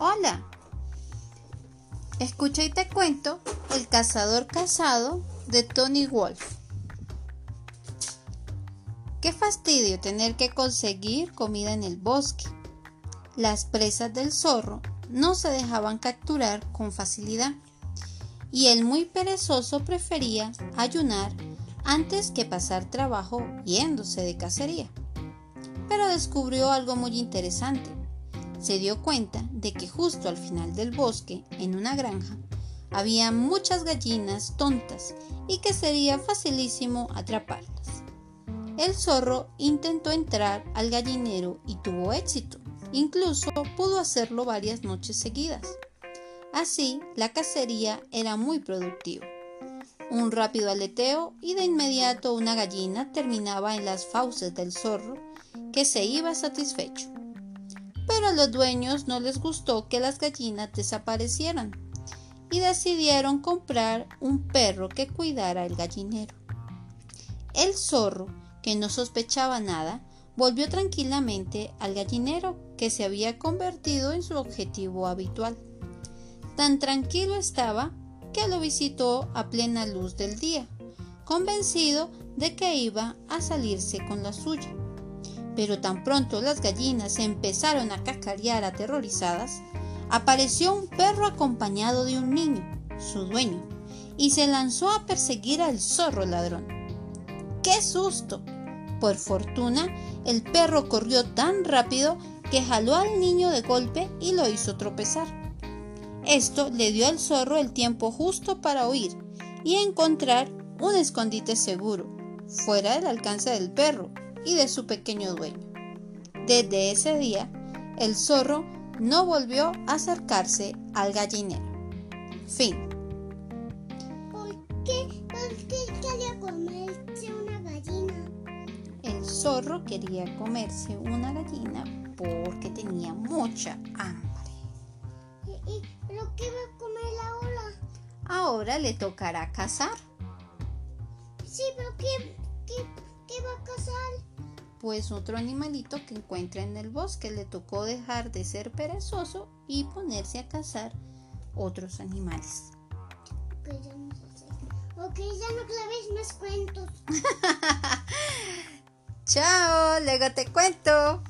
Hola. Escucha y te cuento El cazador casado de Tony Wolf. Qué fastidio tener que conseguir comida en el bosque. Las presas del zorro no se dejaban capturar con facilidad y el muy perezoso prefería ayunar antes que pasar trabajo yéndose de cacería. Pero descubrió algo muy interesante. Se dio cuenta de que justo al final del bosque, en una granja, había muchas gallinas tontas y que sería facilísimo atraparlas. El zorro intentó entrar al gallinero y tuvo éxito. Incluso pudo hacerlo varias noches seguidas. Así, la cacería era muy productiva. Un rápido aleteo y de inmediato una gallina terminaba en las fauces del zorro, que se iba satisfecho. Pero a los dueños no les gustó que las gallinas desaparecieran y decidieron comprar un perro que cuidara el gallinero. El zorro, que no sospechaba nada, volvió tranquilamente al gallinero que se había convertido en su objetivo habitual. Tan tranquilo estaba que lo visitó a plena luz del día, convencido de que iba a salirse con la suya. Pero tan pronto las gallinas empezaron a cacarear aterrorizadas, apareció un perro acompañado de un niño, su dueño, y se lanzó a perseguir al zorro ladrón. ¡Qué susto! Por fortuna, el perro corrió tan rápido que jaló al niño de golpe y lo hizo tropezar. Esto le dio al zorro el tiempo justo para huir y encontrar un escondite seguro, fuera del alcance del perro y de su pequeño dueño. Desde ese día, el zorro no volvió a acercarse al gallinero. Fin. ¿Por qué, ¿Por qué quería comerse una gallina? El zorro quería comerse una gallina porque tenía mucha hambre. ¿Pero qué va a comer ahora? Ahora le tocará cazar. Sí, pero ¿qué, qué, va a cazar? Pues otro animalito que encuentra en el bosque. Le tocó dejar de ser perezoso y ponerse a cazar otros animales. Ok, ya no sé. Ok, ya no claves más cuentos. Chao, luego te cuento.